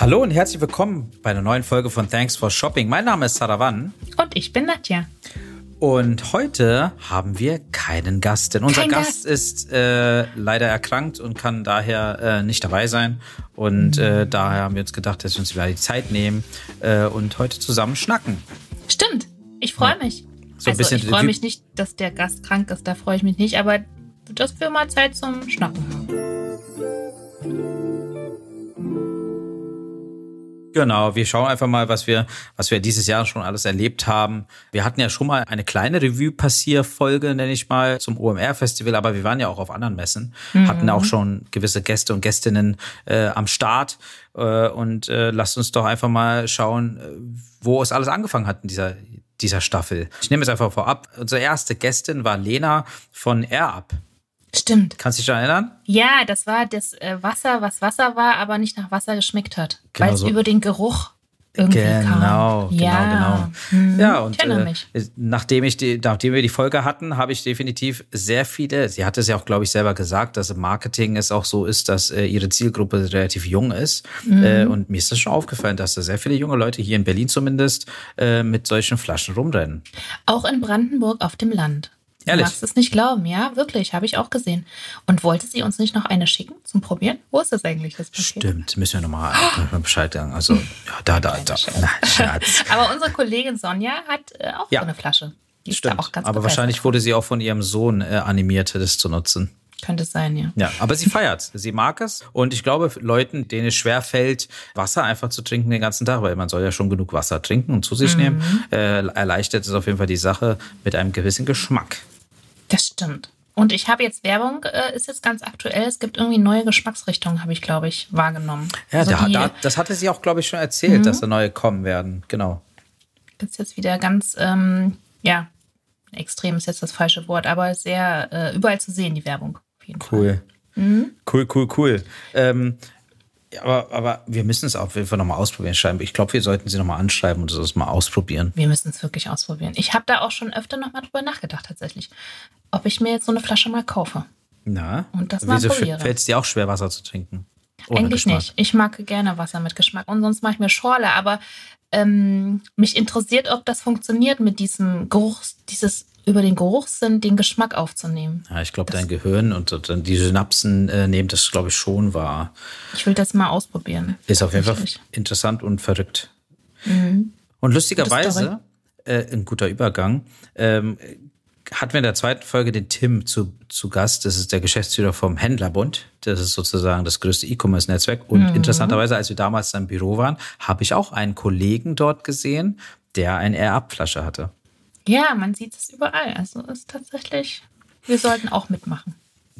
Hallo und herzlich willkommen bei einer neuen Folge von Thanks for Shopping. Mein Name ist Sarawan. Und ich bin Nadja. Und heute haben wir keinen Gast, denn unser Kein Gast, Gast. ist äh, leider erkrankt und kann daher äh, nicht dabei sein. Und äh, daher haben wir uns gedacht, dass wir uns wieder die Zeit nehmen äh, und heute zusammen schnacken. Stimmt. Ich freue mich. So ein also bisschen ich freue mich nicht, dass der Gast krank ist, da freue ich mich nicht, aber dass wir mal Zeit zum Schnacken haben. Genau, wir schauen einfach mal, was wir, was wir dieses Jahr schon alles erlebt haben. Wir hatten ja schon mal eine kleine Revue-Passierfolge, nenne ich mal, zum OMR-Festival, aber wir waren ja auch auf anderen Messen, hatten auch schon gewisse Gäste und Gästinnen äh, am Start. Äh, und äh, lasst uns doch einfach mal schauen, äh, wo es alles angefangen hat in dieser, dieser Staffel. Ich nehme es einfach vorab. Unsere erste Gästin war Lena von AirUp. Stimmt. Kannst du dich daran erinnern? Ja, das war das äh, Wasser, was Wasser war, aber nicht nach Wasser geschmeckt hat. Genau weil es so. über den Geruch irgendwie Genau, kam. genau, ja. genau. Mhm, Ja, und ich erinnere äh, mich. nachdem ich die, nachdem wir die Folge hatten, habe ich definitiv sehr viele, sie hat es ja auch, glaube ich, selber gesagt, dass im Marketing es auch so ist, dass äh, ihre Zielgruppe relativ jung ist. Mhm. Äh, und mir ist das schon aufgefallen, dass da sehr viele junge Leute hier in Berlin zumindest äh, mit solchen Flaschen rumrennen. Auch in Brandenburg auf dem Land. Ehrlich? Du magst es nicht glauben, ja, wirklich, habe ich auch gesehen. Und wollte sie uns nicht noch eine schicken zum Probieren? Wo ist das eigentlich, das Paket? Stimmt, müssen wir nochmal Bescheid sagen. Also, ja, da, da, da. Scherz. Na, Scherz. Aber unsere Kollegin Sonja hat äh, auch Ja. so eine Flasche. Die ist Stimmt. da auch ganz Aber begeistert. wahrscheinlich wurde sie auch von ihrem Sohn äh, animiert, das zu nutzen. Könnte es sein, ja. Ja, aber sie feiert, sie mag es und ich glaube, Leuten, denen es schwer fällt, Wasser einfach zu trinken den ganzen Tag, weil man soll ja schon genug Wasser trinken und zu sich nehmen, äh, erleichtert es auf jeden Fall die Sache mit einem gewissen Geschmack. Das stimmt. Und ich habe jetzt Werbung, äh, ist jetzt ganz aktuell. Es gibt irgendwie neue Geschmacksrichtungen, habe ich, glaube ich, wahrgenommen. Ja, also da, die da, das hatte sie auch, glaube ich, schon erzählt, dass da neue kommen werden. Genau. ist jetzt wieder ganz, ähm, ja, extrem ist jetzt das falsche Wort, aber sehr äh, überall zu sehen, die Werbung. Jeden Fall. Cool. Cool, cool, cool. Ähm, aber, aber wir müssen es auf jeden Fall nochmal ausprobieren. Ich glaube, wir sollten sie nochmal anschreiben und das mal ausprobieren. Wir müssen es wirklich ausprobieren. Ich habe da auch schon öfter nochmal drüber nachgedacht, tatsächlich. Ob ich mir jetzt so eine Flasche mal kaufe. Na, Und das mal wieso probiere. fällt es dir auch schwer, Wasser zu trinken? Ohne Eigentlich Geschmack. nicht. Ich mag gerne Wasser mit Geschmack und sonst mache ich mir Schorle, aber ähm, mich interessiert, ob das funktioniert mit diesem Geruch, dieses über den Geruchssinn den Geschmack aufzunehmen. Ja, ich glaube, dein Gehirn und, und dann die Synapsen äh, nehmen das, glaube ich, schon wahr. Ich will das mal ausprobieren. Ist auf jeden Fall interessant und verrückt. Mhm. Und lustigerweise, äh, ein guter Übergang, ähm, hatten wir in der zweiten Folge den Tim zu, zu Gast. Das ist der Geschäftsführer vom Händlerbund. Das ist sozusagen das größte E-Commerce-Netzwerk. Und Mhm. interessanterweise, als wir damals im Büro waren, habe ich auch einen Kollegen dort gesehen, der eine Air-Up-Flasche hatte. Ja, man sieht es überall. Also ist tatsächlich, wir sollten auch mitmachen.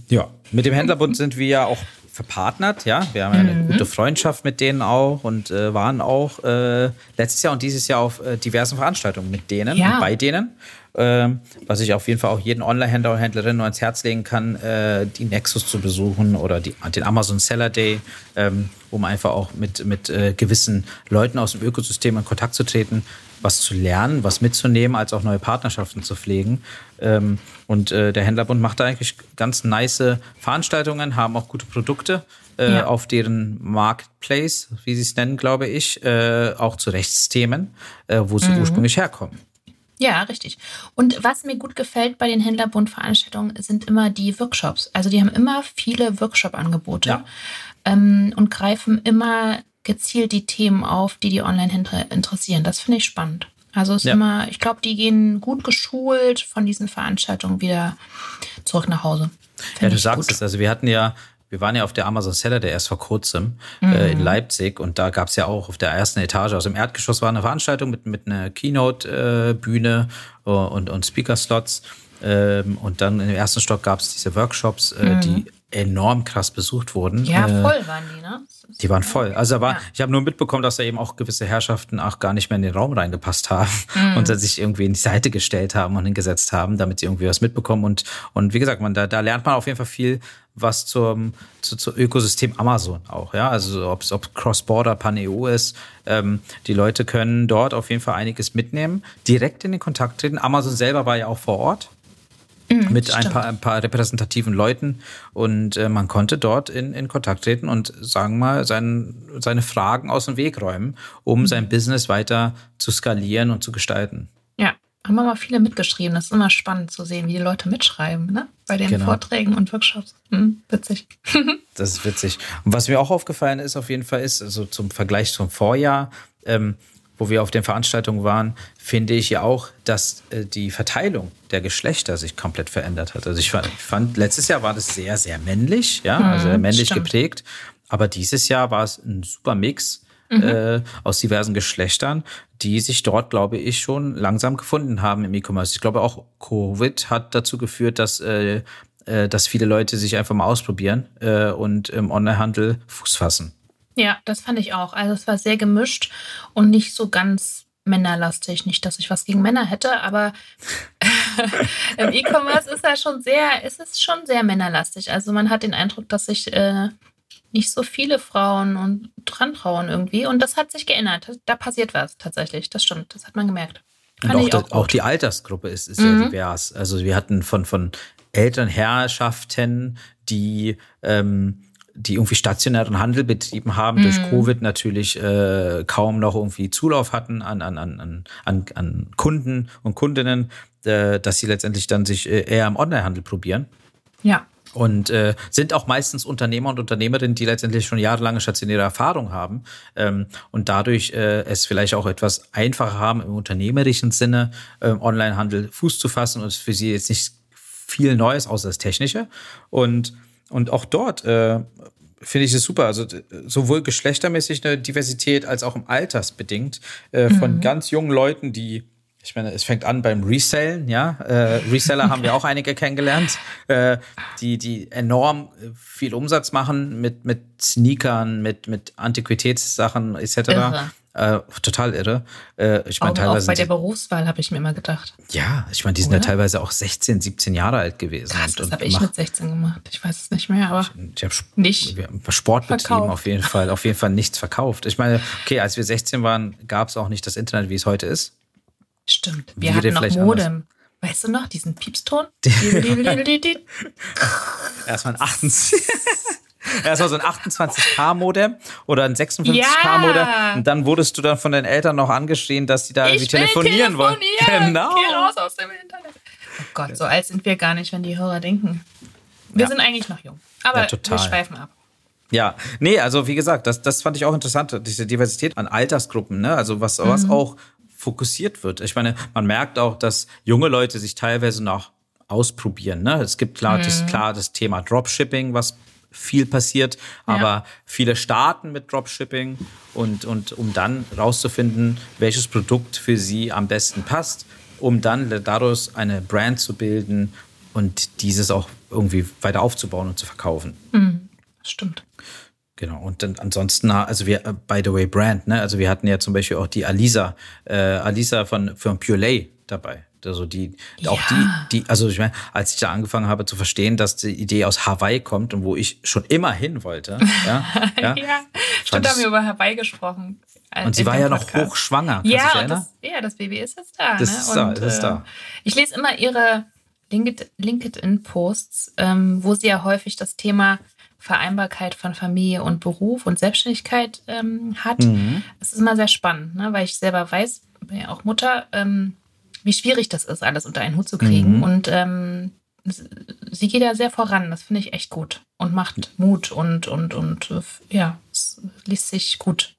Ja. Mit dem Händlerbund sind wir ja auch verpartnert, ja. Wir haben ja eine gute Freundschaft mit denen auch und äh, waren auch äh, letztes Jahr und dieses Jahr auf äh, diversen Veranstaltungen mit denen Ja. und bei denen. Ähm, was ich auf jeden Fall auch jeden Online-Händler und Händlerin nur ans Herz legen kann, äh, die Nexus zu besuchen oder die, den Amazon Seller Day, ähm, um einfach auch mit, mit äh, gewissen Leuten aus dem Ökosystem in Kontakt zu treten, was zu lernen, was mitzunehmen, als auch neue Partnerschaften zu pflegen. Ähm, und äh, der Händlerbund macht da eigentlich ganz nice Veranstaltungen, haben auch gute Produkte äh, Ja. auf deren Marketplace, wie sie es nennen, glaube ich, äh, auch zu Rechtsthemen, äh, wo sie ursprünglich herkommen. Ja, richtig. Und was mir gut gefällt bei den Händlerbund-Veranstaltungen sind immer die Workshops. Also die haben immer viele Workshop-Angebote Ja. ähm, und greifen immer gezielt die Themen auf, die die Online-Händler interessieren. Das finde ich spannend. Also ist Ja. immer, ich glaube, die gehen gut geschult von diesen Veranstaltungen wieder zurück nach Hause. Finde Ja, du sagst gut. es. Also wir hatten ja, wir waren ja auf der Amazon Seller der erst vor kurzem äh, in Leipzig und da gab's ja auch auf der ersten Etage, also im Erdgeschoss war eine Veranstaltung mit, mit einer Keynote-Bühne äh, und, und Speaker-Slots. Ähm, und dann im ersten Stock gab's diese Workshops, äh, die enorm krass besucht wurden. Ja, äh, voll waren die, ne? Die waren voll. Also da war, Ja. ich habe nur mitbekommen, dass da eben auch gewisse Herrschaften auch gar nicht mehr in den Raum reingepasst haben Mhm. und dann sich irgendwie in die Seite gestellt haben und hingesetzt haben, damit sie irgendwie was mitbekommen. Und, und wie gesagt, man, da, da lernt man auf jeden Fall viel, was zum, zu, zu Ökosystem Amazon auch, ja. Also ob es ob Cross-Border Pan-EU ist, ähm, die Leute können dort auf jeden Fall einiges mitnehmen, direkt in den Kontakt treten. Amazon selber war ja auch vor Ort. Mhm, mit ein paar, ein paar repräsentativen Leuten und äh, man konnte dort in, in Kontakt treten und sagen mal sein, seine Fragen aus dem Weg räumen, um mhm. sein Business weiter zu skalieren und zu gestalten. Ja, haben wir mal viele mitgeschrieben. Das ist immer spannend zu sehen, wie die Leute mitschreiben, ne? Bei den genau. Vorträgen und Workshops. Hm, witzig. das ist witzig. Und was mir auch aufgefallen ist, auf jeden Fall ist, also zum Vergleich zum Vorjahr, ähm, wo wir auf den Veranstaltungen waren, finde ich ja auch, dass äh, die Verteilung der Geschlechter sich komplett verändert hat. Also ich fand, ich fand letztes Jahr war das sehr, sehr männlich, ja, also mhm, männlich stimmt. geprägt. Aber dieses Jahr war es ein super Mix mhm. äh, aus diversen Geschlechtern, die sich dort, glaube ich, schon langsam gefunden haben im E-Commerce. Ich glaube auch Covid hat dazu geführt, dass äh, äh dass viele Leute sich einfach mal ausprobieren äh, und im Onlinehandel Fuß fassen. Ja, das fand ich auch. Also es war sehr gemischt und nicht so ganz männerlastig. Nicht, dass ich was gegen Männer hätte, aber im E-Commerce ist ja schon sehr, ist es schon sehr männerlastig. Also man hat den Eindruck, dass sich äh, nicht so viele Frauen und dran trauen irgendwie. Und das hat sich geändert. Da passiert was tatsächlich. Das stimmt. Das hat man gemerkt. und auch, auch, auch, die Altersgruppe ist, ist mhm. sehr divers. Also wir hatten von, von Elternherrschaften, die ähm, die irgendwie stationären Handel betrieben haben, mhm. durch Covid natürlich äh, kaum noch irgendwie Zulauf hatten an, an, an, an, an Kunden und Kundinnen, äh, dass sie letztendlich dann sich äh, eher im Onlinehandel probieren. Ja. Und äh, sind auch meistens Unternehmer und Unternehmerinnen, die letztendlich schon jahrelange stationäre Erfahrung haben ähm, und dadurch äh, es vielleicht auch etwas einfacher haben, im unternehmerischen Sinne äh, Onlinehandel Fuß zu fassen und es für sie jetzt nicht viel Neues außer das Technische. Und und auch dort äh, finde ich es super. Also sowohl geschlechtermäßig eine Diversität als auch im Altersbedingt äh, von mhm. ganz jungen Leuten, die ich meine, es fängt an beim Resellen, ja. Äh, Reseller haben wir auch einige kennengelernt, äh, die, die enorm viel Umsatz machen mit, mit Sneakern, mit, mit Antiquitätssachen etc. Irre. Äh, total irre. Äh, ich meine, teilweise. Auch bei der Berufswahl habe ich mir immer gedacht. Ja, ich meine, die sind Oder? ja teilweise auch 16, 17 Jahre alt gewesen. Krass, das habe ich mit 16 gemacht. Ich weiß es nicht mehr, aber ich, ich habe nicht Sport betrieben, auf jeden Fall, auf jeden Fall nichts verkauft. Ich meine, okay, als wir 16 waren, gab es auch nicht das Internet, wie es heute ist. Stimmt. Wir hatten noch Modem. Anders. Weißt du noch, diesen Piepston? Erstmal ein 28. Erstmal so ein 28K-Modem oder ein 56K-Modem. Ja. Und dann wurdest du dann von den Eltern noch angeschrien, dass sie da irgendwie telefonieren, telefonieren wollen. Genau. Geh raus aus dem Internet. Oh Gott, so alt sind wir gar nicht, wenn die Hörer denken. Wir ja. sind eigentlich noch jung. Aber ja, wir schweifen ab. Ja, nee, also wie gesagt, das, das fand ich auch interessant, diese Diversität an Altersgruppen, ne? Also was, mhm. was auch fokussiert wird. Ich meine, man merkt auch, dass junge Leute sich teilweise noch ausprobieren. Ne? Es gibt klar, mhm. das, klar das Thema Dropshipping, was viel passiert, aber ja. viele starten mit Dropshipping und, und um dann rauszufinden, welches Produkt für sie am besten passt, um dann daraus eine Brand zu bilden und dieses auch irgendwie weiter aufzubauen und zu verkaufen. Mhm. Stimmt. Genau, und dann ansonsten, also wir, äh, by the way, Brand, ne? Also wir hatten ja zum Beispiel auch die Alisa, äh, Alisa von, von Pure Lay dabei. Also die, ja. auch die, die, also ich meine, als ich da angefangen habe zu verstehen, dass die Idee aus Hawaii kommt und wo ich schon immer hin wollte. Ja, ja, ja. stimmt, haben wir über Hawaii gesprochen. Äh, und sie war ja noch hochschwanger. Ja, das, ja, das Baby ist jetzt da. Das ne? ist da, und, das ist da. Äh, ich lese immer ihre LinkedIn-Posts, ähm, wo sie ja häufig das Thema Vereinbarkeit von Familie und Beruf und Selbstständigkeit ähm, hat. Mhm. ist immer sehr spannend, ne? weil ich selber weiß, bin ja auch Mutter, ähm, wie schwierig das ist, alles unter einen Hut zu kriegen. Mhm. Und ähm, sie geht ja sehr voran, das finde ich echt gut und macht Mut und, und, und äh, ja, es liest sich gut.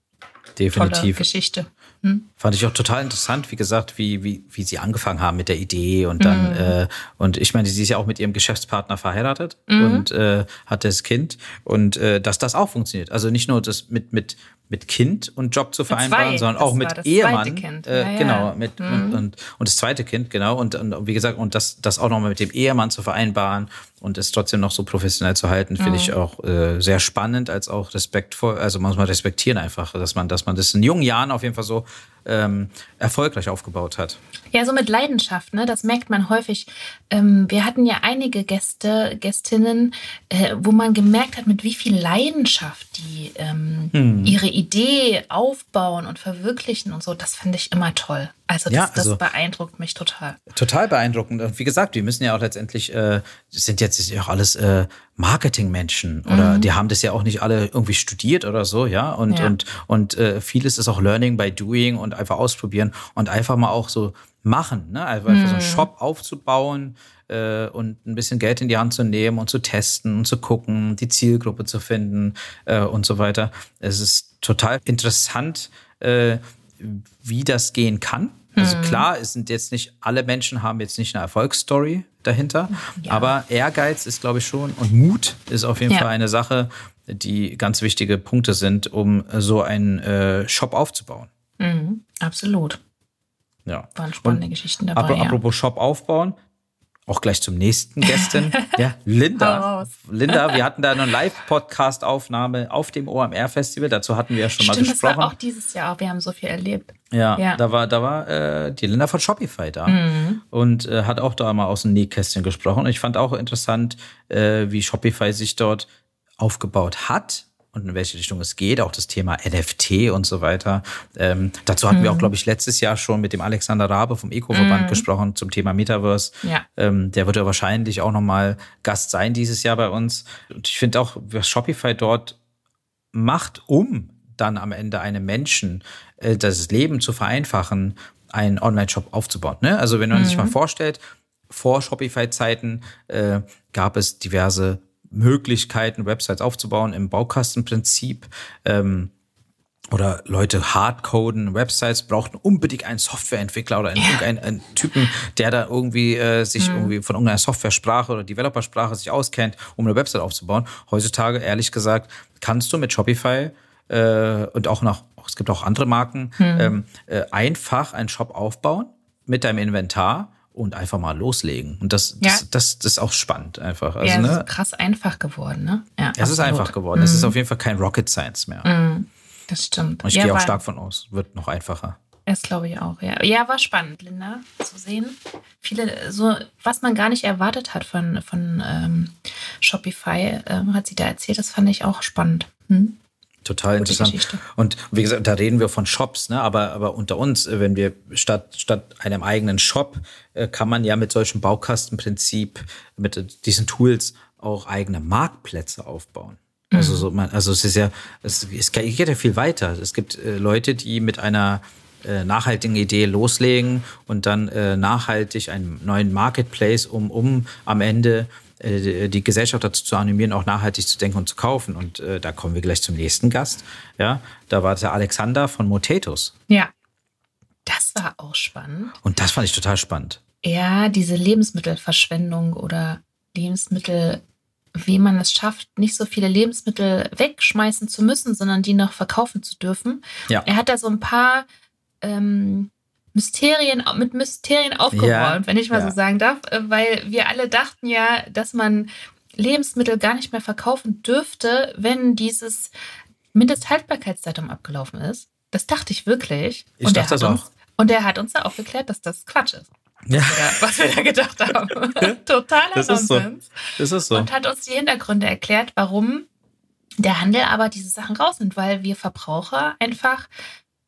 Definitiv. Tolle Geschichte. Hm? Fand ich auch total interessant, wie gesagt, wie, wie, wie sie angefangen haben mit der Idee und dann, mhm. äh, und ich meine, sie ist ja auch mit ihrem Geschäftspartner verheiratet mhm. und äh, hat das Kind und äh, dass das auch funktioniert. Also nicht nur das mit, mit, mit Kind und Job zu vereinbaren, sondern auch mit Ehemann. Äh, ja, ja. Genau, mit mhm. und, und, und das zweite Kind, genau. Und, und wie gesagt, und das, das auch nochmal mit dem Ehemann zu vereinbaren und es trotzdem noch so professionell zu halten, finde ich auch äh, sehr spannend, als auch respektvoll, also muss man respektieren einfach, dass man, dass man das in jungen Jahren auf jeden Fall so ähm, erfolgreich aufgebaut hat. Ja, so mit Leidenschaft, ne? Das merkt man häufig. Ähm, wir hatten ja einige Gäste, Gästinnen, äh, wo man gemerkt hat, mit wie viel Leidenschaft die ähm, hm. ihre Idee aufbauen und verwirklichen und so. Das fand ich immer toll. Also das, ja, also das beeindruckt mich total. Total beeindruckend. Und wie gesagt, wir müssen ja auch letztendlich, äh, sind jetzt auch alles äh, Marketingmenschen oder mhm. die haben das ja auch nicht alle irgendwie studiert oder so, ja. Und, ja. und, und äh, vieles ist auch Learning by Doing und einfach ausprobieren und einfach mal auch so machen, ne? Also einfach mhm. so einen mhm. Shop aufzubauen äh, und ein bisschen Geld in die Hand zu nehmen und zu testen und zu gucken, die Zielgruppe zu finden äh, und so weiter. Es ist total interessant, äh, wie das gehen kann. Also mhm. klar, es sind jetzt nicht alle Menschen haben jetzt nicht eine Erfolgsstory dahinter, ja. aber Ehrgeiz ist, glaube ich, schon und Mut ist auf jeden ja. Fall eine Sache, die ganz wichtige Punkte sind, um so einen äh, Shop aufzubauen. Mhm. Absolut. Ja. Waren spannende und Geschichten dabei. Apropos ja. Shop aufbauen, auch gleich zum nächsten Gästin. ja, Linda. Linda, wir hatten da eine Live-Podcast-Aufnahme auf dem OMR-Festival. Dazu hatten wir ja schon Stimmt, mal gesprochen. Das war auch dieses Jahr. Wir haben so viel erlebt. Ja, ja. da war, da war äh, die Linda von Shopify da mhm. und äh, hat auch da mal aus dem Nähkästchen gesprochen. Und ich fand auch interessant, äh, wie Shopify sich dort aufgebaut hat und in welche Richtung es geht, auch das Thema NFT und so weiter. Ähm, dazu hatten mhm. wir auch, mhm. glaube ich, letztes Jahr schon mit dem Alexander Rabe vom Eco-Verband mhm. gesprochen zum Thema Metaverse. Ja. Ähm, der wird ja wahrscheinlich auch nochmal Gast sein dieses Jahr bei uns. Und ich finde auch, was Shopify dort macht, um dann am Ende einem Menschen das Leben zu vereinfachen, einen Online-Shop aufzubauen. Ne? Also wenn man mhm. sich mal vorstellt, vor Shopify-Zeiten äh, gab es diverse Möglichkeiten, Websites aufzubauen im Baukastenprinzip. Ähm, oder Leute hardcoden Websites, brauchten unbedingt einen Softwareentwickler oder einen, ja. einen, Typen, der da irgendwie äh, sich mhm. irgendwie von irgendeiner Software-Sprache oder Developer-Sprache sich auskennt, um eine Website aufzubauen. Heutzutage, ehrlich gesagt, kannst du mit Shopify äh, und auch noch, es gibt auch andere Marken, mhm. ähm, äh, einfach einen Shop aufbauen mit deinem Inventar und einfach mal loslegen. Und das, ja. das, das, das, ist auch spannend einfach. Also, ja, es ne? ist krass einfach geworden, ne? Ja, es ist einfach geworden. Mhm. Es ist mhm. auf jeden Fall kein Rocket Science mehr. Mhm. Das stimmt. Und ich ja, gehe auch stark von aus. Wird noch einfacher. Das glaube ich auch, ja. Ja, war spannend, Linda, zu sehen. Viele, so, was man gar nicht erwartet hat von, von ähm, Shopify, ähm, hat sie da erzählt. Das fand ich auch spannend. Hm? Total interessant. Geschichte. Und wie gesagt, da reden wir von Shops, ne? aber, aber unter uns, äh, wenn wir statt, statt einem eigenen Shop, äh, kann man ja mit solchem Baukastenprinzip, mit diesen Tools auch eigene Marktplätze aufbauen. Mhm. Also, so man, also es ist ja, es, es geht ja viel weiter. Es gibt äh, Leute, die mit einer äh, nachhaltigen Idee loslegen und dann nachhaltig einen neuen Marketplace, um, um am Ende die Gesellschaft dazu zu animieren, auch nachhaltig zu denken und zu kaufen. Und äh, da kommen wir gleich zum nächsten Gast. Ja, da war der Alexander von Motatus. Ja, das war auch spannend. Und das fand ich total spannend. Ja, diese Lebensmittelverschwendung oder Lebensmittel, wie man es schafft, nicht so viele Lebensmittel wegschmeißen zu müssen, sondern die noch verkaufen zu dürfen. Ja. Er hat da so ein paar ähm, Mysterien, mit Mysterien aufgeräumt, ja, wenn ich mal ja. so sagen darf, äh, weil wir alle dachten ja, dass man Lebensmittel gar nicht mehr verkaufen dürfte, wenn dieses Mindesthaltbarkeitsdatum abgelaufen ist. Das dachte ich wirklich. Ich und dachte das auch. Uns, und er hat uns da aufgeklärt, dass das Quatsch ist. Ja. Was, wir da, was wir da gedacht haben. Totaler das Nonsens. Ist so. Das ist so. Und hat uns die Hintergründe erklärt, warum der Handel aber diese Sachen rausnimmt, weil wir Verbraucher einfach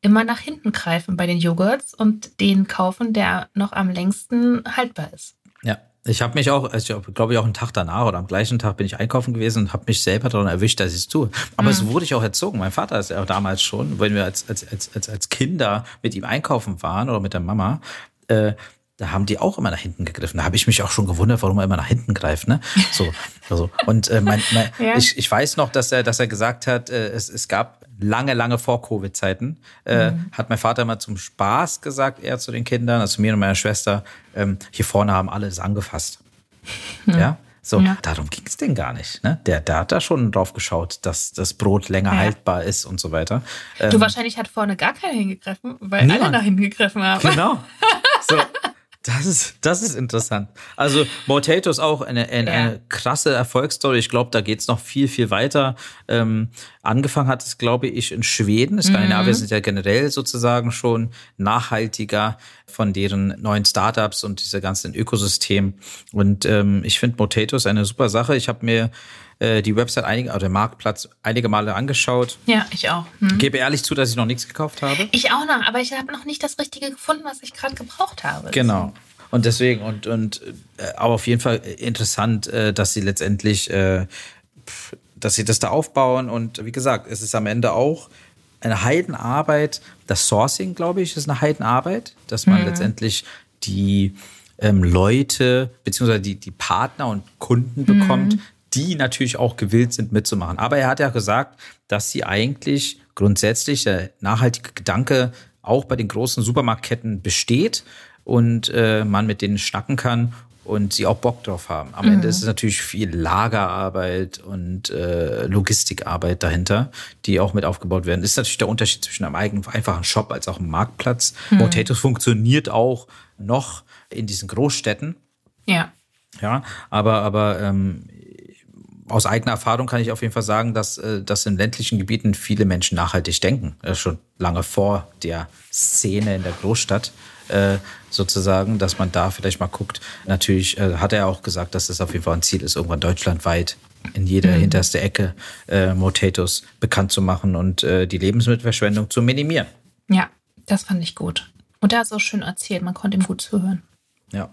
immer nach hinten greifen bei den Joghurts und den kaufen, der noch am längsten haltbar ist. Ja, ich habe mich auch, also ich glaube ich auch einen Tag danach oder am gleichen Tag bin ich einkaufen gewesen und habe mich selber daran erwischt, dass ich es tue. Aber mhm. so wurde ich auch erzogen. Mein Vater ist ja auch damals schon, wenn wir als, als, als, als Kinder mit ihm einkaufen waren oder mit der Mama, äh, da haben die auch immer nach hinten gegriffen. Da habe ich mich auch schon gewundert, warum er immer nach hinten greift. Ne? So, also. Und äh, mein, mein, ja. ich, ich weiß noch, dass er, dass er gesagt hat, äh, es, es gab lange, lange vor Covid-Zeiten, äh, mhm. hat mein Vater immer zum Spaß gesagt, er zu den Kindern, also mir und meiner Schwester, ähm, hier vorne haben alle das angefasst. Mhm. Ja. So, ja. darum ging es denn gar nicht. Ne? Der, der hat da schon drauf geschaut, dass das Brot länger ja. haltbar ist und so weiter. Du, ähm, wahrscheinlich hat vorne gar keiner hingegriffen, weil niemand. alle nach hinten gegriffen haben. Genau. So. Das ist, das ist interessant. Also Motato ist auch eine, eine, ja. eine krasse Erfolgsstory. Ich glaube, da geht's noch viel, viel weiter. Ähm, angefangen hat es, glaube ich, in Schweden. Skandinavier mhm. sind ja generell sozusagen schon nachhaltiger von deren neuen Startups und dieser ganzen Ökosystem. Und ähm, ich finde Motato ist eine super Sache. Ich habe mir äh, die Website einige, also den Marktplatz einige Male angeschaut. Ja, ich auch. Hm. Gebe ehrlich zu, dass ich noch nichts gekauft habe. Ich auch noch, aber ich habe noch nicht das Richtige gefunden, was ich gerade gebraucht habe. Genau. Und deswegen, und, und äh, aber auf jeden Fall interessant, äh, dass sie letztendlich, äh, dass sie das da aufbauen. Und wie gesagt, es ist am Ende auch eine Heidenarbeit. Das Sourcing, glaube ich, ist eine Heidenarbeit, dass man mhm. letztendlich die ähm, Leute beziehungsweise die, die Partner und Kunden bekommt, mhm die natürlich auch gewillt sind mitzumachen. Aber er hat ja gesagt, dass sie eigentlich grundsätzlich der nachhaltige Gedanke auch bei den großen Supermarktketten besteht und äh, man mit denen schnacken kann und sie auch Bock drauf haben. Am mhm. Ende ist es natürlich viel Lagerarbeit und äh, Logistikarbeit dahinter, die auch mit aufgebaut werden. Das ist natürlich der Unterschied zwischen einem eigenen einfachen Shop als auch einem Marktplatz. Mhm. Potatoes funktioniert auch noch in diesen Großstädten. Ja. Ja, aber, aber ähm, aus eigener Erfahrung kann ich auf jeden Fall sagen, dass, äh, dass in ländlichen Gebieten viele Menschen nachhaltig denken. Äh, schon lange vor der Szene in der Großstadt äh, sozusagen, dass man da vielleicht mal guckt. Natürlich äh, hat er auch gesagt, dass das auf jeden Fall ein Ziel ist, irgendwann deutschlandweit in jeder mhm. hinterste Ecke äh, Motatos bekannt zu machen und äh, die Lebensmittelverschwendung zu minimieren. Ja, das fand ich gut. Und er hat es auch schön erzählt, man konnte ihm gut zuhören. Ja.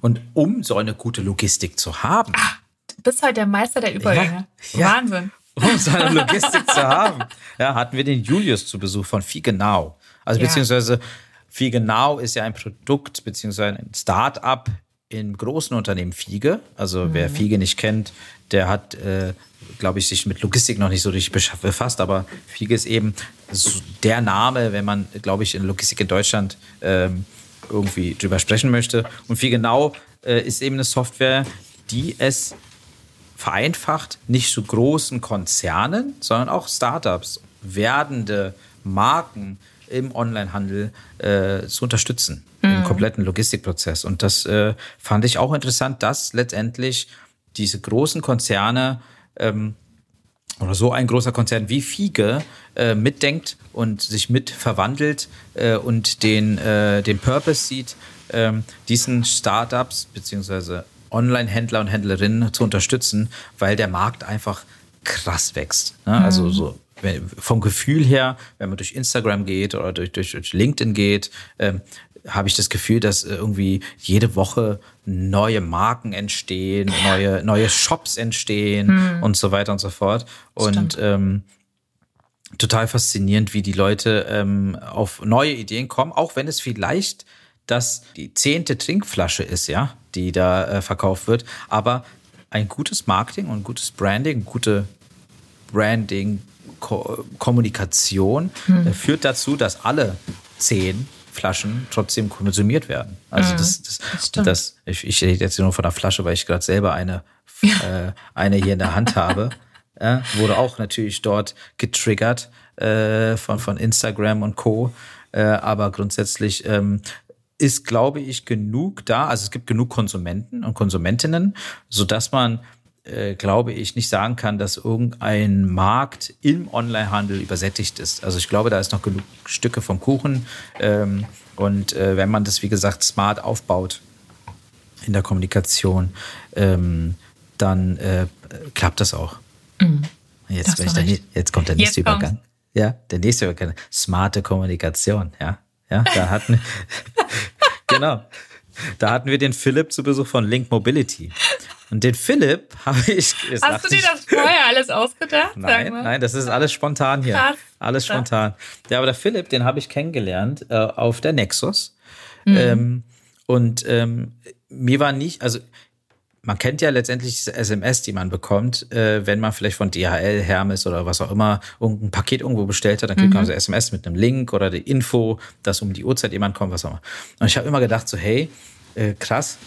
Und um so eine gute Logistik zu haben, ah bist heute der Meister der Übergänge. Ja, ja. Wahnsinn. Um so eine Logistik zu haben, ja, hatten wir den Julius zu Besuch von Fiegenau. Also ja. beziehungsweise Fiegenau ist ja ein Produkt beziehungsweise ein Start-up im großen Unternehmen Fiege. Also mhm. wer Fiege nicht kennt, der hat, äh, glaube ich, sich mit Logistik noch nicht so richtig befasst. Aber Fiege ist eben der Name, wenn man, glaube ich, in Logistik in Deutschland ähm, irgendwie drüber sprechen möchte. Und Fiegenau äh, ist eben eine Software, die es vereinfacht, nicht so großen Konzernen, sondern auch Startups, werdende Marken im Onlinehandel äh, zu unterstützen, mhm. im kompletten Logistikprozess. Und das äh, fand ich auch interessant, dass letztendlich diese großen Konzerne ähm, oder so ein großer Konzern wie Fiege äh, mitdenkt und sich mit verwandelt äh, und den, äh, den Purpose sieht, ähm, diesen Startups beziehungsweise Online-Händler und Händlerinnen zu unterstützen, weil der Markt einfach krass wächst. Ne? Also mhm. so vom Gefühl her, wenn man durch Instagram geht oder durch, durch, durch LinkedIn geht, ähm, habe ich das Gefühl, dass irgendwie jede Woche neue Marken entstehen, neue, neue Shops entstehen mhm. und so weiter und so fort. Und ähm, total faszinierend, wie die Leute ähm, auf neue Ideen kommen, auch wenn es vielleicht das die zehnte Trinkflasche ist, ja, die da äh, verkauft wird. Aber ein gutes Marketing und gutes Branding, gute Branding, Ko Kommunikation mhm. äh, führt dazu, dass alle zehn Flaschen trotzdem konsumiert werden. Also mhm, das, das, das, das, ich, ich rede jetzt nur von der Flasche, weil ich gerade selber eine, ja. äh, eine hier in der Hand habe. Ja, wurde auch natürlich dort getriggert äh, von, von Instagram und Co. Äh, aber grundsätzlich ähm, ist, glaube ich, genug da. Also es gibt genug Konsumenten und Konsumentinnen, so dass man, äh, glaube ich, nicht sagen kann, dass irgendein Markt im Onlinehandel übersättigt ist. Also ich glaube, da ist noch genug Stücke vom Kuchen. Ähm, und äh, wenn man das, wie gesagt, smart aufbaut in der Kommunikation, ähm, dann äh, klappt das auch. Mhm. Jetzt, das der, jetzt kommt der nächste jetzt Übergang. Ja, der nächste Übergang. Smarte Kommunikation, ja. Ja, da hatten, genau. Da hatten wir den Philipp zu Besuch von Link Mobility. Und den Philipp habe ich. Hast du dir das vorher alles ausgedacht? Nein, nein, das ist alles spontan hier. Krass. Alles spontan. Ja, aber der Philipp, den habe ich kennengelernt äh, auf der Nexus. Mhm. Ähm, und ähm, mir war nicht, also man kennt ja letztendlich diese SMS, die man bekommt, äh, wenn man vielleicht von DHL, Hermes oder was auch immer irgendein Paket irgendwo bestellt hat, dann kriegt mhm. man so SMS mit einem Link oder die Info, dass um die Uhrzeit jemand kommt, was auch immer. Und ich habe immer gedacht so, hey, äh, krass,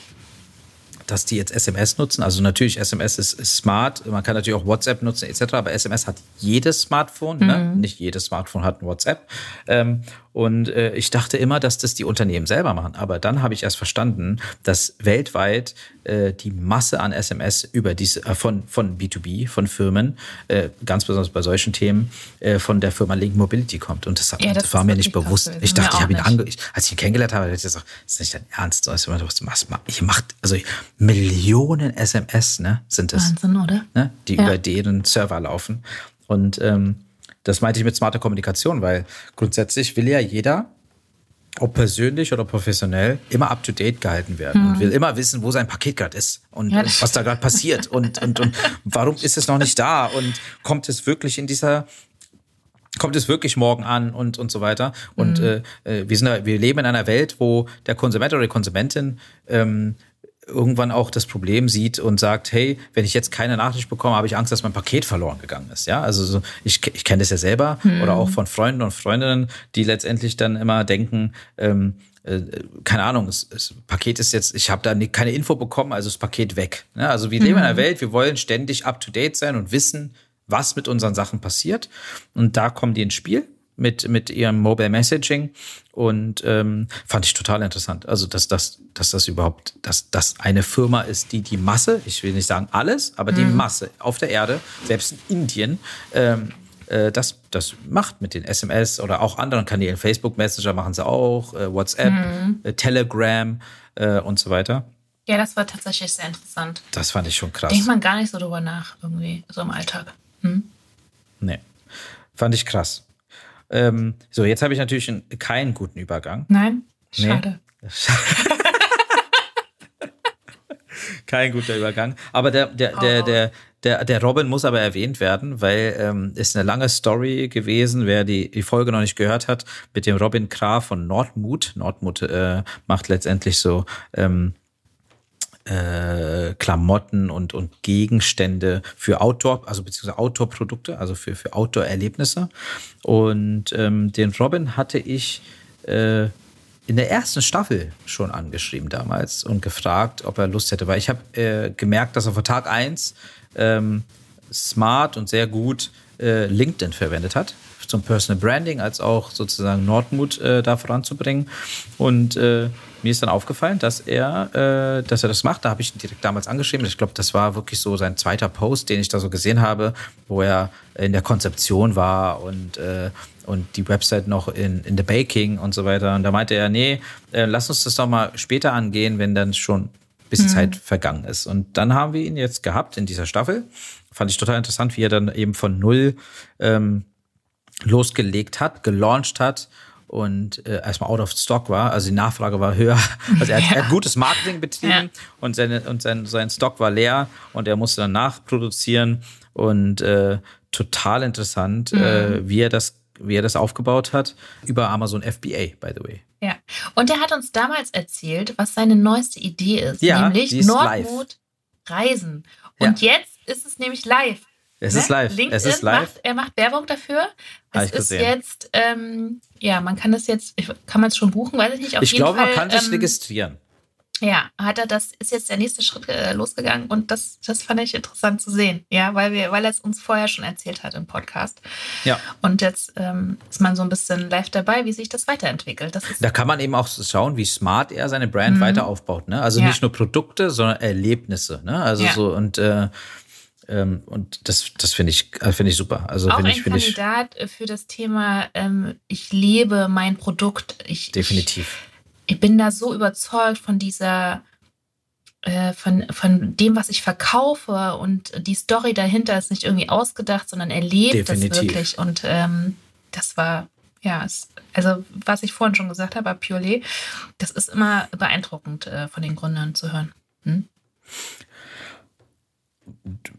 dass die jetzt SMS nutzen. Also natürlich, SMS ist, ist, smart. Man kann natürlich auch WhatsApp nutzen etc. Aber SMS hat jedes Smartphone. Ne? Mhm. Ne? Nicht jedes Smartphone hat ein WhatsApp. Ähm, Und äh, ich dachte immer, dass das die Unternehmen selber machen. Aber dann habe ich erst verstanden, dass weltweit äh, die Masse an SMS über diese, äh, von, von B2B, von Firmen, äh, ganz besonders bei solchen Themen, äh, von der Firma Link Mobility kommt. Und das, ja, das, das war mir nicht bewusst. Ich dachte, ich habe ihn ange ich, als ich ihn kennengelernt habe, ich gesagt, das ist nicht dein Ernst. Was, ich macht, also Millionen SMS, ne, sind es. Wahnsinn, oder? Ne, die ja. über deren Server laufen. Und ähm, das meinte ich mit smarter Kommunikation, weil grundsätzlich will ja jeder, ob persönlich oder professionell, immer up to date gehalten werden mhm. und will immer wissen, wo sein Paket gerade ist und, ja, was da gerade passiert und, und, und warum ist es noch nicht da und kommt es wirklich in dieser kommt es wirklich morgen an und und so weiter und mhm. äh, äh wir sind wir leben in einer Welt wo der Konsument oder die Konsumentin ähm, irgendwann auch das Problem sieht und sagt, hey, wenn ich jetzt keine Nachricht bekomme, habe ich Angst, dass mein Paket verloren gegangen ist. Ja, also so, ich, ich kenne das ja selber hm. oder auch von Freunden und Freundinnen, die letztendlich dann immer denken, ähm, äh, keine Ahnung, das, das Paket ist jetzt, ich habe da nie, keine Info bekommen, also das Paket weg. Ja, also wir leben in einer hm. Welt, wir wollen ständig up to date sein und wissen, was mit unseren Sachen passiert. Und da kommen die ins Spiel mit, mit ihrem Mobile Messaging und ähm, fand ich total interessant. Also, dass, dass, dass das überhaupt, dass das eine Firma ist, die die Masse, ich will nicht sagen alles, aber die mhm. Masse auf der Erde, selbst in Indien, ähm, äh, das, das macht mit den SMS oder auch anderen Kanälen. Facebook Messenger machen sie auch, äh, WhatsApp, mhm. äh, Telegram äh, und so weiter. Ja, das war tatsächlich sehr interessant. Das fand ich schon krass. Denkt man gar nicht so drüber nach, irgendwie, so im Alltag. Hm? Nee. Fand ich krass. Ähm, so, jetzt habe ich natürlich einen, keinen guten Übergang. Nein, schade. Nee. Kein guter Übergang. Aber der, der, der, der, der, der Robin muss aber erwähnt werden, weil ähm, ist eine lange Story gewesen, wer die, die Folge noch nicht gehört hat, mit dem Robin Krah von Nordmut. Nordmut äh, macht letztendlich so ähm, äh, Klamotten und, und Gegenstände für Outdoor, also beziehungsweise Outdoor-Produkte, also für, für Outdoor-Erlebnisse. Und ähm, den Robin hatte ich äh, in der ersten Staffel schon angeschrieben damals und gefragt, ob er Lust hätte, weil ich habe äh, gemerkt, dass er vor Tag eins ähm, smart und sehr gut äh, LinkedIn verwendet hat zum Personal Branding als auch sozusagen Nordmut äh, da voranzubringen. Und äh, mir ist dann aufgefallen, dass er, äh, dass er das macht. Da habe ich ihn direkt damals angeschrieben. Ich glaube, das war wirklich so sein zweiter Post, den ich da so gesehen habe, wo er in der Konzeption war und äh, und die Website noch in, in the Baking und so weiter. Und da meinte er, nee, äh, lass uns das doch mal später angehen, wenn dann schon ein bisschen mhm. Zeit vergangen ist. Und dann haben wir ihn jetzt gehabt in dieser Staffel. Fand ich total interessant, wie er dann eben von null ähm, losgelegt hat, gelauncht hat und äh, erstmal out of stock war, also die Nachfrage war höher. Also er hat, ja. er hat gutes Marketing betrieben ja. und, seine, und sein, sein Stock war leer und er musste dann nachproduzieren und äh, total interessant, mhm. äh, wie er das wie er das aufgebaut hat, über Amazon FBA, by the way. Ja, und er hat uns damals erzählt, was seine neueste Idee ist, ja, nämlich Nordmut Reisen. Und ja. jetzt ist es nämlich live. Es ne? ist live. LinkedIn es ist live. Macht, er macht Werbung dafür. Es ist gesehen. jetzt, ähm, ja, man kann das jetzt, kann man es schon buchen, weiß ich nicht. Auf ich glaube, man kann sich ähm, registrieren. Ja, hat er das, ist jetzt der nächste Schritt äh, losgegangen und das, das fand ich interessant zu sehen. Ja, weil wir, weil er es uns vorher schon erzählt hat im Podcast. Ja. Und jetzt ähm, ist man so ein bisschen live dabei, wie sich das weiterentwickelt. Das da kann man eben auch schauen, wie smart er seine Brand mhm. weiter aufbaut. Ne? Also ja. nicht nur Produkte, sondern Erlebnisse. Ne? Also ja. so und äh, ähm, und das, das finde ich, äh, finde ich super. Also auch ein ich, Kandidat ich, für das Thema, ähm, ich lebe mein Produkt. Ich, definitiv. Ich, ich bin da so überzeugt von dieser, äh, von, von dem, was ich verkaufe und die Story dahinter ist nicht irgendwie ausgedacht, sondern er lebt das wirklich. Und ähm, das war, ja, es, also was ich vorhin schon gesagt habe, Piolet, das ist immer beeindruckend äh, von den Gründern zu hören. Hm?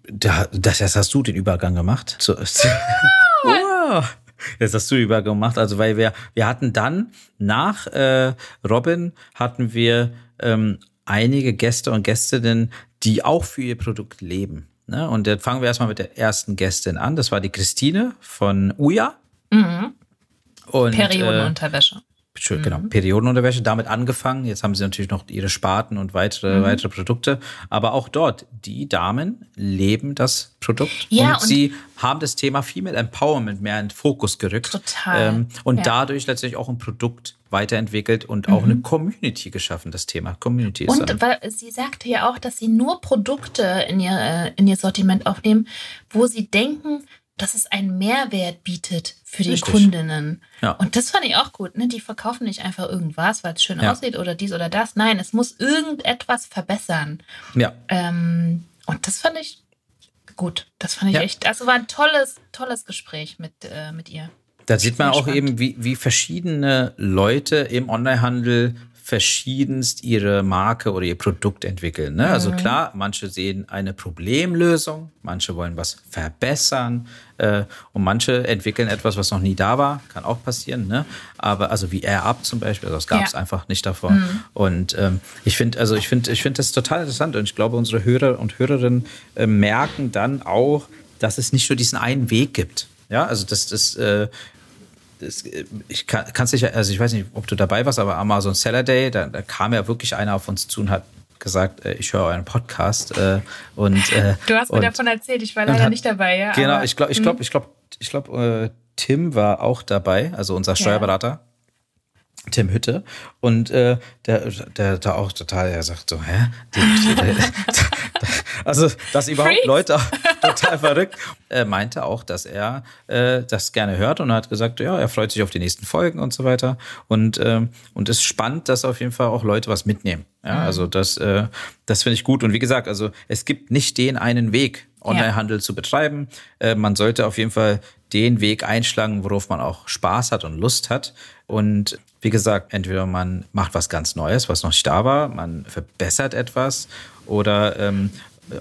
Da, das jetzt hast du den Übergang gemacht. So, wow. Jetzt hast du den Übergang gemacht. Also, weil wir, wir hatten dann nach äh, Robin hatten wir ähm, einige Gäste und Gästinnen, die auch für ihr Produkt leben. Ne? Und dann fangen wir erstmal mit der ersten Gästin an. Das war die Christine von Uja. Mhm. Und, Periodenunterwäsche. Genau, mhm. Periodenunterwäsche, damit angefangen. Jetzt haben sie natürlich noch ihre Sparten und weitere, mhm. weitere Produkte. Aber auch dort, die Damen leben das Produkt ja, und, und sie haben das Thema Female Empowerment mehr in den Fokus gerückt. Total. Ähm, und ja. dadurch letztlich auch ein Produkt weiterentwickelt und auch mhm. eine Community geschaffen, das Thema Community. Ist und weil sie sagte ja auch, dass sie nur Produkte in ihr, äh, in ihr Sortiment aufnehmen, wo sie denken, dass es einen Mehrwert bietet für die Richtig. Kundinnen. Ja. Und das fand ich auch gut. Ne? Die verkaufen nicht einfach irgendwas, weil es schön ja. aussieht oder dies oder das. Nein, es muss irgendetwas verbessern. Ja. Ähm, und das fand ich gut. Das fand ich ja. echt. Also war ein tolles, tolles Gespräch mit, äh, mit ihr. Da sieht man auch spannend. eben, wie, wie verschiedene Leute im Onlinehandel verschiedenst ihre Marke oder ihr Produkt entwickeln. Ne? Also mhm. Klar, manche sehen eine Problemlösung, manche wollen was verbessern äh, und manche entwickeln etwas, was noch nie da war. Kann auch passieren. Ne? Aber also wie Air Up zum Beispiel, also das gab es ja. einfach nicht davor. Mhm. Und ähm, ich finde, also ich finde, ich finde das total interessant und ich glaube, unsere Hörer und Hörerinnen äh, merken dann auch, dass es nicht nur diesen einen Weg gibt. Ja, also das, das äh, das, ich kann es nicht, also ich weiß nicht, ob du dabei warst, aber Amazon Seller Day, da, da kam ja wirklich einer auf uns zu und hat gesagt, äh, ich höre euren Podcast äh, und äh, du hast mir und, davon erzählt, ich war leider hat, nicht dabei, ja. Genau, ich glaube, ich glaube, hm. ich glaube, ich glaube, Tim war auch dabei, also unser Steuerberater. Ja. Tim Hütte und äh, der, der da auch total, er sagt so, hä? Die, die, also, dass überhaupt Freaks. Leute total verrückt, er meinte auch, dass er äh, das gerne hört und hat gesagt, ja, er freut sich auf die nächsten Folgen und so weiter und ähm, und es ist spannend, dass auf jeden Fall auch Leute was mitnehmen. Ja, mhm. also das äh, das finde ich gut und wie gesagt, also es gibt nicht den einen Weg, Onlinehandel ja. zu betreiben. Äh, man sollte auf jeden Fall den Weg einschlagen, worauf man auch Spaß hat und Lust hat. Und wie gesagt, entweder man macht was ganz Neues, was noch nicht da war, man verbessert etwas oder ähm,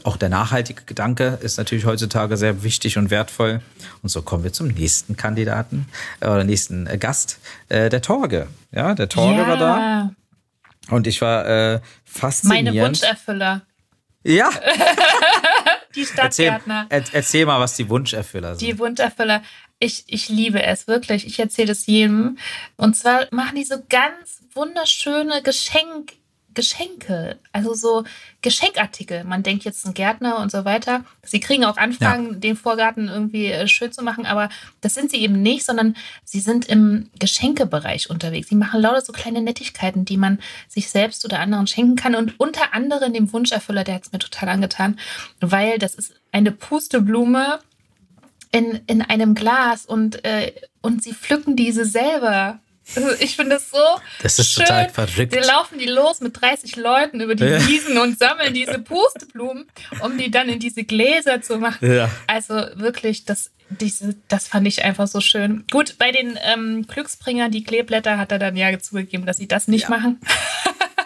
auch der nachhaltige Gedanke ist natürlich heutzutage sehr wichtig und wertvoll. Und so kommen wir zum nächsten Kandidaten äh, oder nächsten äh, Gast, äh, der Torge. Ja, der Torge ja. war da. Und ich war äh, fasziniert. Meine Wunscherfüller. Ja. die Stadtgärtner. Erzähl, erzähl, mal, was die Wunscherfüller sind. Die Wunscherfüller. Ich, ich liebe es wirklich. Ich erzähle es jedem. Und zwar machen die so ganz wunderschöne Geschenk Geschenke, also so Geschenkartikel. Man denkt jetzt ein Gärtner und so weiter. Sie kriegen auch Anfragen, ja. den Vorgarten irgendwie äh, schön zu machen, aber das sind sie eben nicht, sondern sie sind im Geschenkebereich unterwegs. Sie machen lauter so kleine Nettigkeiten, die man sich selbst oder anderen schenken kann und unter anderem dem Wunscherfüller, der hat es mir total angetan, weil das ist eine Pusteblume in, in einem Glas und, äh, und sie pflücken diese selber. Also ich finde das so. Das ist schön. total verrückt. Wir laufen die los mit 30 Leuten über die ja. Wiesen und sammeln diese Pusteblumen, um die dann in diese Gläser zu machen. Ja. Also wirklich, das, diese, das fand ich einfach so schön. Gut, bei den ähm, Glücksbringern, die Kleeblätter, hat er dann ja zugegeben, dass sie das nicht ja. machen.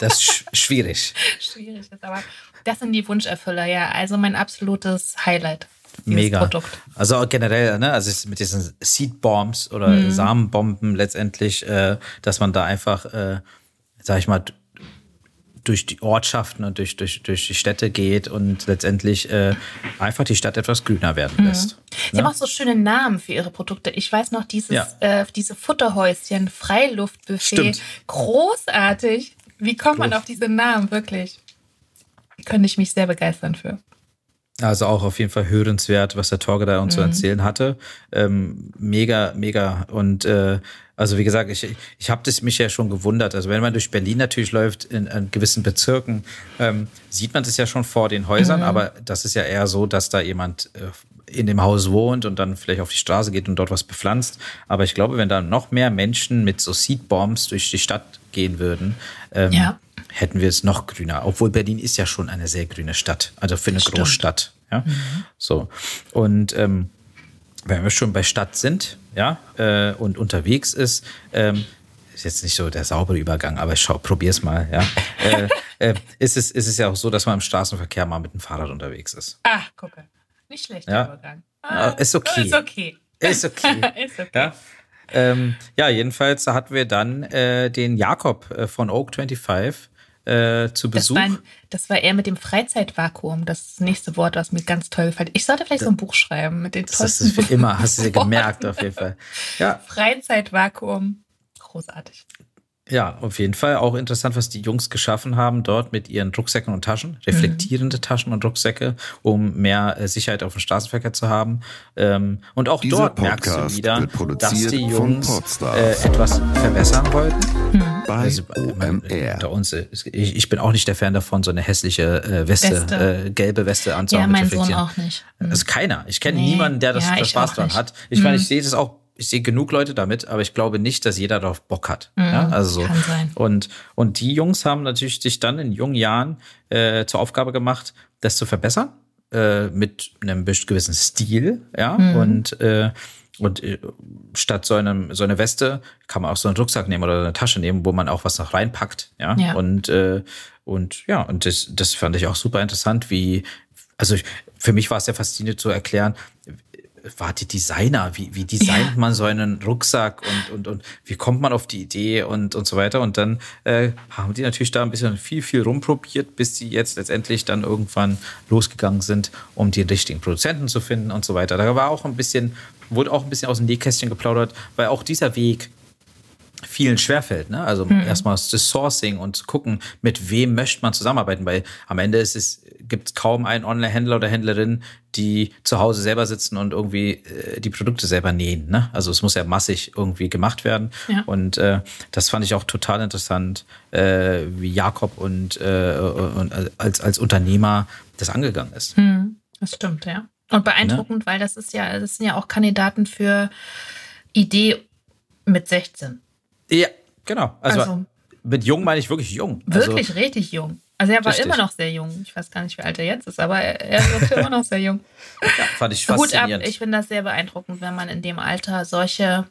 Das ist schwierig. schwierig ist, aber das sind die Wunscherfüller, ja. Also mein absolutes Highlight. Mega. Produkt. Also generell, ne, also mit diesen Seed Bombs oder mhm. Samenbomben letztendlich, äh, dass man da einfach, äh, sag ich mal, durch die Ortschaften und durch, durch, durch die Städte geht und letztendlich äh, einfach die Stadt etwas grüner werden mhm. lässt. Mhm. Sie ne? haben auch so schöne Namen für ihre Produkte. Ich weiß noch, dieses, ja. äh, diese Futterhäuschen, Freiluftbuffet. Stimmt. Großartig. Wie kommt man auf diese Namen, wirklich? Könnte ich mich sehr begeistern für. Also auch auf jeden Fall hörenswert, was der Torge da uns mhm. zu erzählen hatte. Ähm, mega, mega. Und äh, also wie gesagt, ich, ich habe das mich ja schon gewundert. Also wenn man durch Berlin natürlich läuft, in, in gewissen Bezirken, ähm, sieht man das ja schon vor den Häusern, mhm. aber das ist ja eher so, dass da jemand äh, in dem Haus wohnt und dann vielleicht auf die Straße geht und dort was bepflanzt. Aber ich glaube, wenn da noch mehr Menschen mit so Seedbombs durch die Stadt gehen würden, ähm, ja hätten wir es noch grüner. Obwohl Berlin ist ja schon eine sehr grüne Stadt, also für eine Stimmt. Großstadt. Ja, mhm. so und ähm, wenn wir schon bei Stadt sind, ja, äh, und unterwegs ist, ähm, ist jetzt nicht so der saubere Übergang, aber ich schau, probier's mal, ja. äh, äh, ist, es, ist es ja auch so, dass man im Straßenverkehr mal mit dem Fahrrad unterwegs ist. Ach, gucke. Nicht schlechter ja. Übergang. Ah, ist okay. Ist okay. Ist okay. ist okay. Ja? Ähm, ja, jedenfalls hatten wir dann äh, den Jakob äh, von Oak 25 äh, zu Besuch. Das war, das war eher mit dem Freizeitvakuum, das nächste Wort, was mir ganz toll gefällt. Ich sollte vielleicht so ein Buch schreiben mit den tollsten Das ist für immer, hast du dir gemerkt auf jeden Fall. Ja. Freizeitvakuum, großartig. Ja, auf jeden Fall auch interessant, was die Jungs geschaffen haben dort mit ihren Rucksäcken und Taschen, reflektierende mhm. Taschen und Rucksäcke, um mehr äh, Sicherheit auf dem Straßenverkehr zu haben. Ähm, und auch Dieser dort Podcast merkst du wieder, dass die Jungs äh, etwas verbessern wollten. Mhm. Bei also, OMR. Unter uns, ich, ich, bin auch nicht der Fan davon, so eine hässliche äh, Weste, Weste. Äh, gelbe Weste anzuhaben. Ja, mein Sohn auch nicht. Mhm. Also keiner. Ich kenne nee. niemanden, der das, ja, das Spaß dran hat. Ich mhm. meine, ich sehe das auch ich sehe genug Leute damit, aber ich glaube nicht, dass jeder darauf Bock hat. Mhm, ja, also so. Kann sein. Und, und die Jungs haben natürlich sich dann in jungen Jahren äh, zur Aufgabe gemacht, das zu verbessern, äh, mit einem gewissen Stil, ja, mhm. und äh, und äh, statt so, einem, so eine Weste kann man auch so einen Rucksack nehmen oder eine Tasche nehmen, wo man auch was noch reinpackt. Ja. ja. Und, äh, und ja, und das, das fand ich auch super interessant, wie, also ich, für mich war es sehr faszinierend zu erklären, warte, Designer, wie, wie designt ja. man so einen Rucksack und, und, und wie kommt man auf die Idee und, und so weiter. Und dann äh, haben die natürlich da ein bisschen viel, viel rumprobiert, bis sie jetzt letztendlich dann irgendwann losgegangen sind, um die richtigen Produzenten zu finden und so weiter. Da war auch ein bisschen, wurde auch ein bisschen aus dem Nähkästchen geplaudert, weil auch dieser Weg vielen schwerfällt. Ne? Also mhm. erstmal das Sourcing und gucken, mit wem möchte man zusammenarbeiten, weil am Ende ist es, gibt es kaum einen Online-Händler oder Händlerin, die zu Hause selber sitzen und irgendwie äh, die Produkte selber nähen. Ne? Also es muss ja massig irgendwie gemacht werden. Ja. Und äh, das fand ich auch total interessant, äh, wie Jakob und, äh, und als, als Unternehmer das angegangen ist. Mhm. Das stimmt, ja. Und beeindruckend, ne? weil das ist ja, das sind ja auch Kandidaten für Idee mit 16. Ja, genau. Also, also mit jung meine ich wirklich jung. Also wirklich also, richtig jung. Also er war richtig. immer noch sehr jung. Ich weiß gar nicht, wie alt er jetzt ist, aber er, er ist immer noch sehr jung. Ja, fand ich faszinierend. Gut ab. Ich finde das sehr beeindruckend, wenn man in dem Alter solche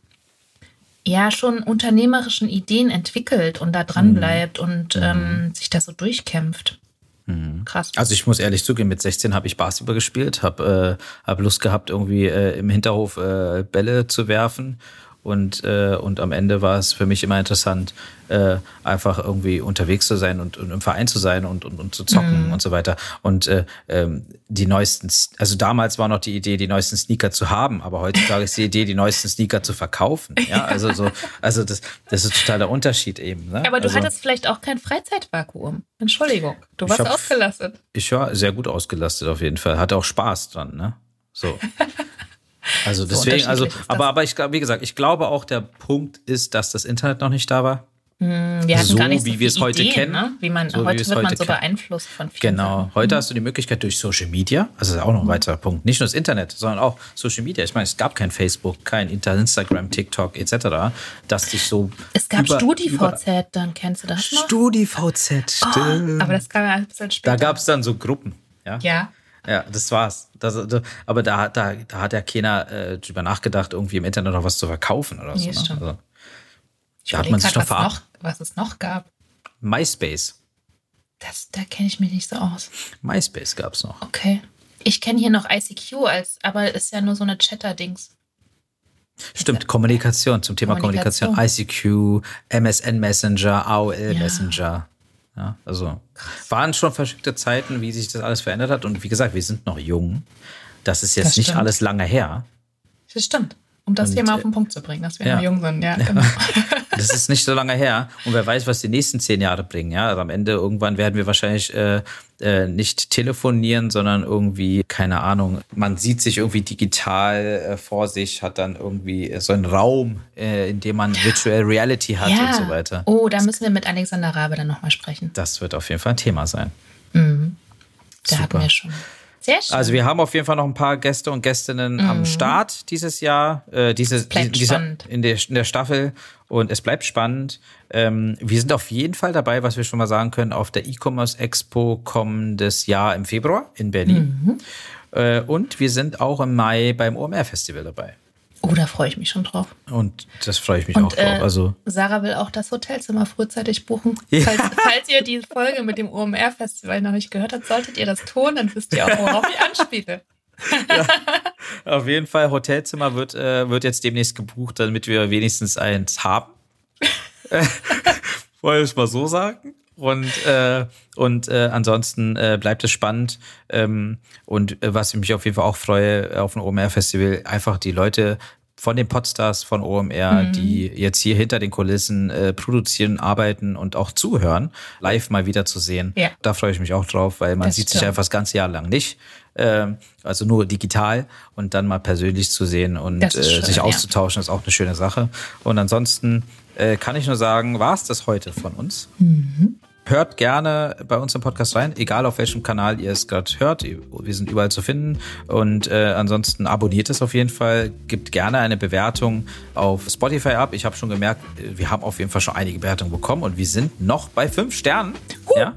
ja schon unternehmerischen Ideen entwickelt und da dran mhm. bleibt mhm. und ähm, sich da so durchkämpft. Mhm. Krass. Also ich muss ehrlich zugeben, mit 16 habe ich Basketball gespielt, habe äh, hab Lust gehabt, irgendwie äh, im Hinterhof äh, Bälle zu werfen und, äh, und am Ende war es für mich immer interessant, äh, einfach irgendwie unterwegs zu sein und, und im Verein zu sein und, und, und zu zocken mhm. und so weiter. Und äh, ähm, die neuesten, also damals war noch die Idee, die neuesten Sneaker zu haben, aber heutzutage ist die Idee, die neuesten Sneaker zu verkaufen. Ja, also so, also das, das ist total der Unterschied eben. Ne? Aber du also, hattest vielleicht auch kein Freizeitvakuum. Entschuldigung, du warst hab, ausgelastet. Ich war sehr gut ausgelastet auf jeden Fall. Hatte auch Spaß dran, ne? So. Also deswegen, also, aber, aber ich glaube, wie gesagt, ich glaube auch, der Punkt ist, dass das Internet noch nicht da war. Hm, wir hatten so, gar nicht so wie wir es heute kennen. Ne? Wie man, so, heute wie wird man so beeinflusst von vielen Genau. Sachen. Heute mhm. hast du die Möglichkeit durch Social Media, also das ist auch noch ein mhm. weiterer Punkt, nicht nur das Internet, sondern auch Social Media. Ich meine, es gab kein Facebook, kein Instagram, TikTok etc., dass dich so. Es gab StudiVZ, dann kennst du das noch? StudiVZ, oh, stimmt. Oh, aber das kam ja ein bisschen später. Da gab es dann so Gruppen. Ja. ja. Ja, das war's. Das, das, aber da, da, da hat ja keiner äh, drüber nachgedacht, irgendwie im Internet noch was zu verkaufen oder nee, so. Ne? Also, ich hat man sich noch, was noch was es noch gab. MySpace. Das, da kenne ich mich nicht so aus. MySpace gab es noch. Okay. Ich kenne hier noch ICQ als, aber ist ja nur so eine Chatter-Dings. Stimmt, Kommunikation zum Thema Kommunikation. Kommunikation. ICQ, MSN Messenger, AOL ja. Messenger. Ja, also waren schon verschickte Zeiten, wie sich das alles verändert hat. Und wie gesagt, wir sind noch jung. Das ist jetzt das nicht alles lange her. Das stimmt. Um das und, hier mal auf den Punkt zu bringen, dass wir ja. noch jung sind. Ja, genau. das ist nicht so lange her. Und wer weiß, was die nächsten zehn Jahre bringen. Ja, also am Ende irgendwann werden wir wahrscheinlich äh, äh, nicht telefonieren, sondern irgendwie, keine Ahnung, man sieht sich irgendwie digital äh, vor sich, hat dann irgendwie so einen Raum, äh, in dem man Virtual Reality hat ja. und so weiter. Oh, da müssen wir mit Alexander Rabe dann nochmal sprechen. Das wird auf jeden Fall ein Thema sein. Mhm. Da Super. hatten wir schon. Sehr schön. Also wir haben auf jeden Fall noch ein paar Gäste und Gästinnen mhm. am Start dieses Jahr, äh, dieses, diese, in, der, in der Staffel und es bleibt spannend. Ähm, wir sind auf jeden Fall dabei, was wir schon mal sagen können, auf der E-Commerce Expo kommendes Jahr im Februar in Berlin. Mhm. Äh, und wir sind auch im Mai beim OMR Festival dabei. Oh, da freue ich mich schon drauf. Und das freue ich mich und, auch drauf. Äh, also Sarah will auch das Hotelzimmer frühzeitig buchen. Ja. Falls, falls, ihr die Folge mit dem OMR-Festival noch nicht gehört habt, solltet ihr das tun, dann wisst ihr auch, worauf ich anspiele. ja, auf jeden Fall, Hotelzimmer wird, äh, wird jetzt demnächst gebucht, damit wir wenigstens eins haben. Wollte ich mal so sagen. Und, äh, und äh, ansonsten äh, bleibt es spannend. Ähm, und äh, was ich mich auf jeden Fall auch freue auf dem OMR-Festival, einfach die Leute von den Podstars von OMR, mhm. die jetzt hier hinter den Kulissen äh, produzieren, arbeiten und auch zuhören, live mal wieder zu sehen. Ja. Da freue ich mich auch drauf, weil man das sieht stimmt. sich einfach das ganze Jahr lang nicht. Ähm, also nur digital und dann mal persönlich zu sehen und äh, schön, sich auszutauschen, ja. ist auch eine schöne Sache. Und ansonsten äh, kann ich nur sagen, war es das heute von uns. Mhm. Hört gerne bei uns im Podcast rein, egal auf welchem Kanal ihr es gerade hört. Wir sind überall zu finden. Und äh, ansonsten abonniert es auf jeden Fall. Gibt gerne eine Bewertung auf Spotify ab. Ich habe schon gemerkt, wir haben auf jeden Fall schon einige Bewertungen bekommen und wir sind noch bei fünf Sternen. Ja?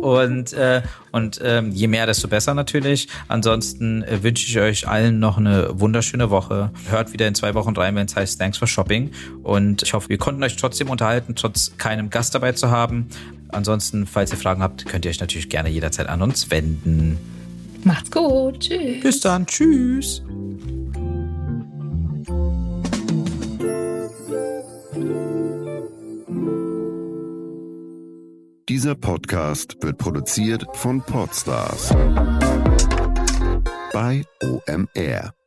Und, äh, und ähm, je mehr, desto besser natürlich. Ansonsten äh, wünsche ich euch allen noch eine wunderschöne Woche. Hört wieder in zwei Wochen rein, wenn es heißt Thanks for Shopping. Und ich hoffe, wir konnten euch trotzdem unterhalten, trotz keinem Gast dabei zu haben. Ansonsten, falls ihr Fragen habt, könnt ihr euch natürlich gerne jederzeit an uns wenden. Macht's gut. Tschüss. Bis dann. Tschüss. Dieser Podcast wird produziert von Podstars bei OMR.